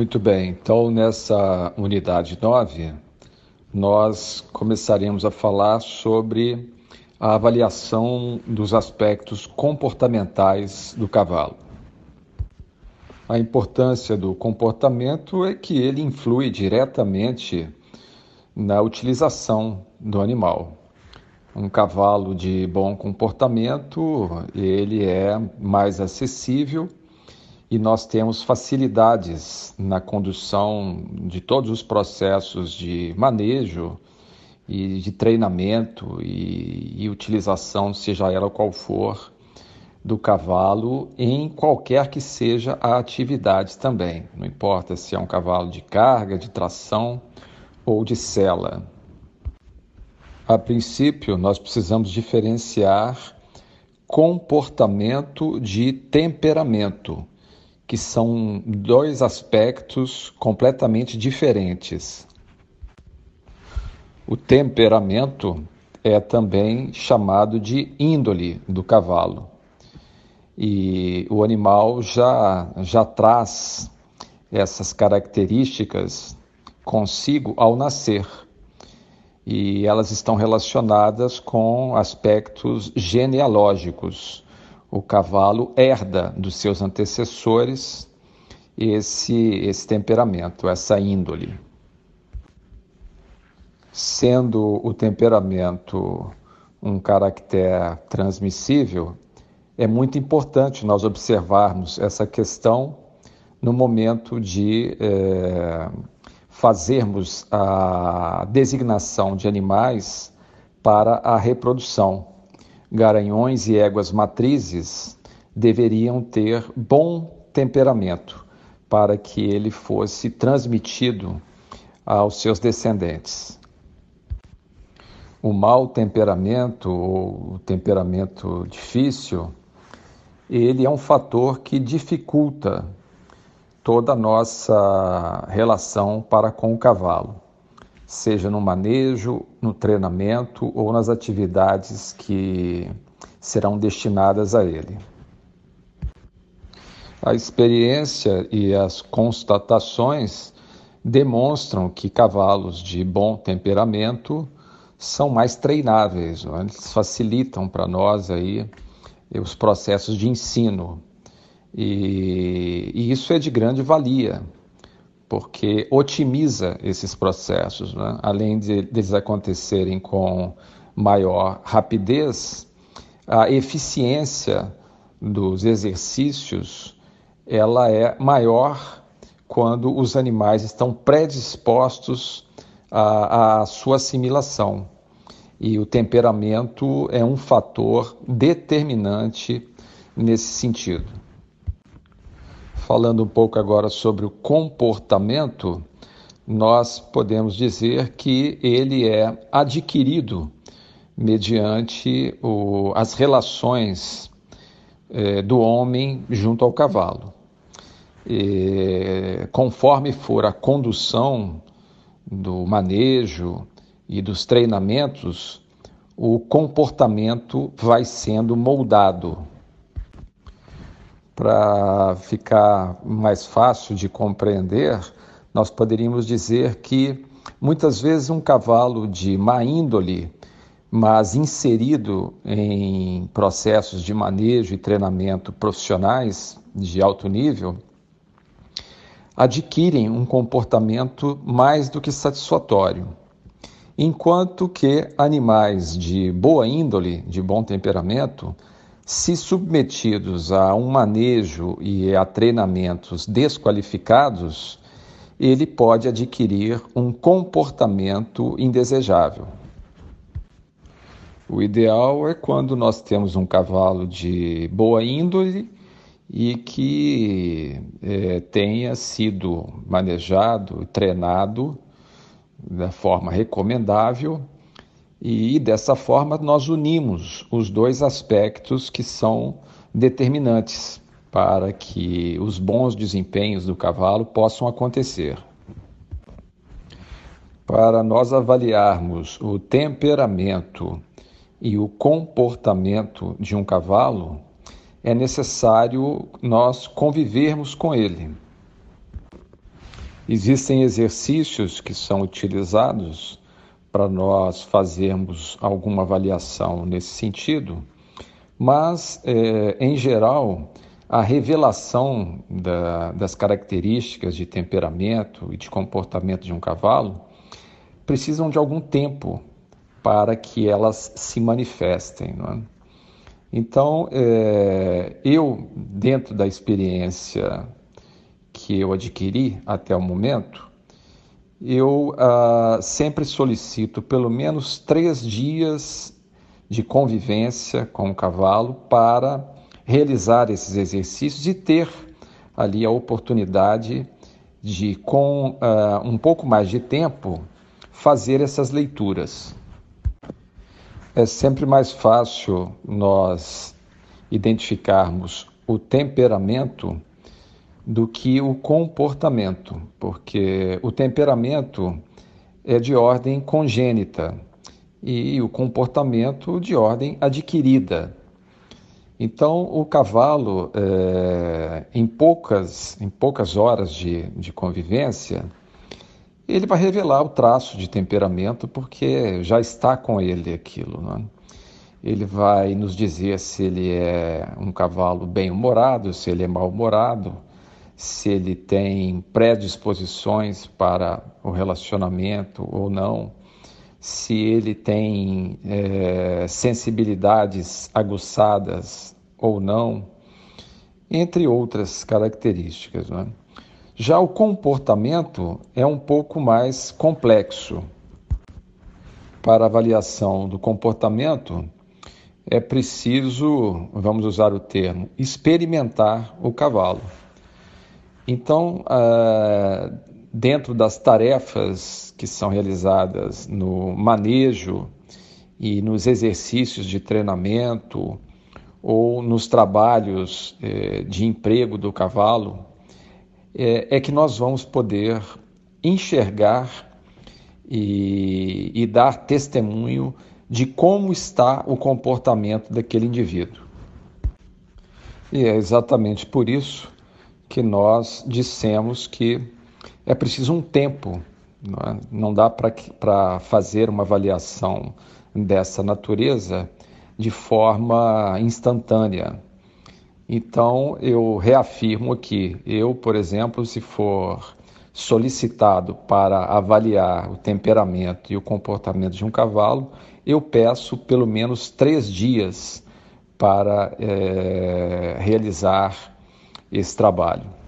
Muito bem, então nessa unidade 9, nós começaremos a falar sobre a avaliação dos aspectos comportamentais do cavalo. A importância do comportamento é que ele influi diretamente na utilização do animal. Um cavalo de bom comportamento, ele é mais acessível e nós temos facilidades na condução de todos os processos de manejo e de treinamento e, e utilização, seja ela qual for, do cavalo em qualquer que seja a atividade também. Não importa se é um cavalo de carga, de tração ou de sela. A princípio, nós precisamos diferenciar comportamento de temperamento, que são dois aspectos completamente diferentes. O temperamento é também chamado de índole do cavalo e o animal já, já traz essas características consigo ao nascer. E elas estão relacionadas com aspectos genealógicos. O cavalo herda dos seus antecessores esse, esse temperamento, essa índole. Sendo o temperamento um caractere transmissível, é muito importante nós observarmos essa questão no momento de é, fazermos a designação de animais para a reprodução. Garanhões e éguas matrizes deveriam ter bom temperamento para que ele fosse transmitido aos seus descendentes. O mau temperamento ou o temperamento difícil ele é um fator que dificulta toda a nossa relação para com o cavalo, seja no manejo, no treinamento ou nas atividades que serão destinadas a ele. A experiência e as constatações demonstram que cavalos de bom temperamento são mais treináveis, é? eles facilitam para nós aí os processos de ensino. E, e isso é de grande valia, porque otimiza esses processos. Né? Além de eles acontecerem com maior rapidez, a eficiência dos exercícios ela é maior quando os animais estão predispostos à, à sua assimilação e o temperamento é um fator determinante nesse sentido. Falando um pouco agora sobre o comportamento, nós podemos dizer que ele é adquirido mediante o, as relações eh, do homem junto ao cavalo. E, conforme for a condução do manejo, e dos treinamentos, o comportamento vai sendo moldado. Para ficar mais fácil de compreender, nós poderíamos dizer que muitas vezes um cavalo de má índole, mas inserido em processos de manejo e treinamento profissionais de alto nível, adquirem um comportamento mais do que satisfatório. Enquanto que animais de boa índole, de bom temperamento, se submetidos a um manejo e a treinamentos desqualificados, ele pode adquirir um comportamento indesejável. O ideal é quando nós temos um cavalo de boa índole e que é, tenha sido manejado, treinado da forma recomendável e dessa forma nós unimos os dois aspectos que são determinantes para que os bons desempenhos do cavalo possam acontecer. Para nós avaliarmos o temperamento e o comportamento de um cavalo, é necessário nós convivermos com ele. Existem exercícios que são utilizados para nós fazermos alguma avaliação nesse sentido, mas, é, em geral, a revelação da, das características de temperamento e de comportamento de um cavalo precisam de algum tempo para que elas se manifestem. É? Então, é, eu, dentro da experiência que eu adquiri até o momento, eu ah, sempre solicito pelo menos três dias de convivência com o cavalo para realizar esses exercícios e ter ali a oportunidade de, com uh, um pouco mais de tempo, fazer essas leituras. É sempre mais fácil nós identificarmos o temperamento do que o comportamento, porque o temperamento é de ordem congênita e o comportamento de ordem adquirida. Então, o cavalo, é, em, poucas, em poucas horas de, de convivência, ele vai revelar o traço de temperamento porque já está com ele aquilo. Né? Ele vai nos dizer se ele é um cavalo bem-humorado, se ele é mal-humorado, se ele tem predisposições para o relacionamento ou não se ele tem é, sensibilidades aguçadas ou não, entre outras características. Né? Já o comportamento é um pouco mais complexo. Para avaliação do comportamento, é preciso, vamos usar o termo, experimentar o cavalo. Então, ah, dentro das tarefas que são realizadas no manejo e nos exercícios de treinamento ou nos trabalhos eh, de emprego do cavalo, é, é, que nós vamos poder enxergar e, e dar testemunho de como está o comportamento daquele indivíduo. E é exatamente por isso que nós dissemos que é preciso um tempo, não, é? não dá para fazer uma avaliação dessa natureza de forma instantânea. Então, eu reafirmo aqui: eu, por exemplo, se for solicitado para avaliar o temperamento e o comportamento de um cavalo, eu peço pelo menos três dias para é, realizar esse trabalho.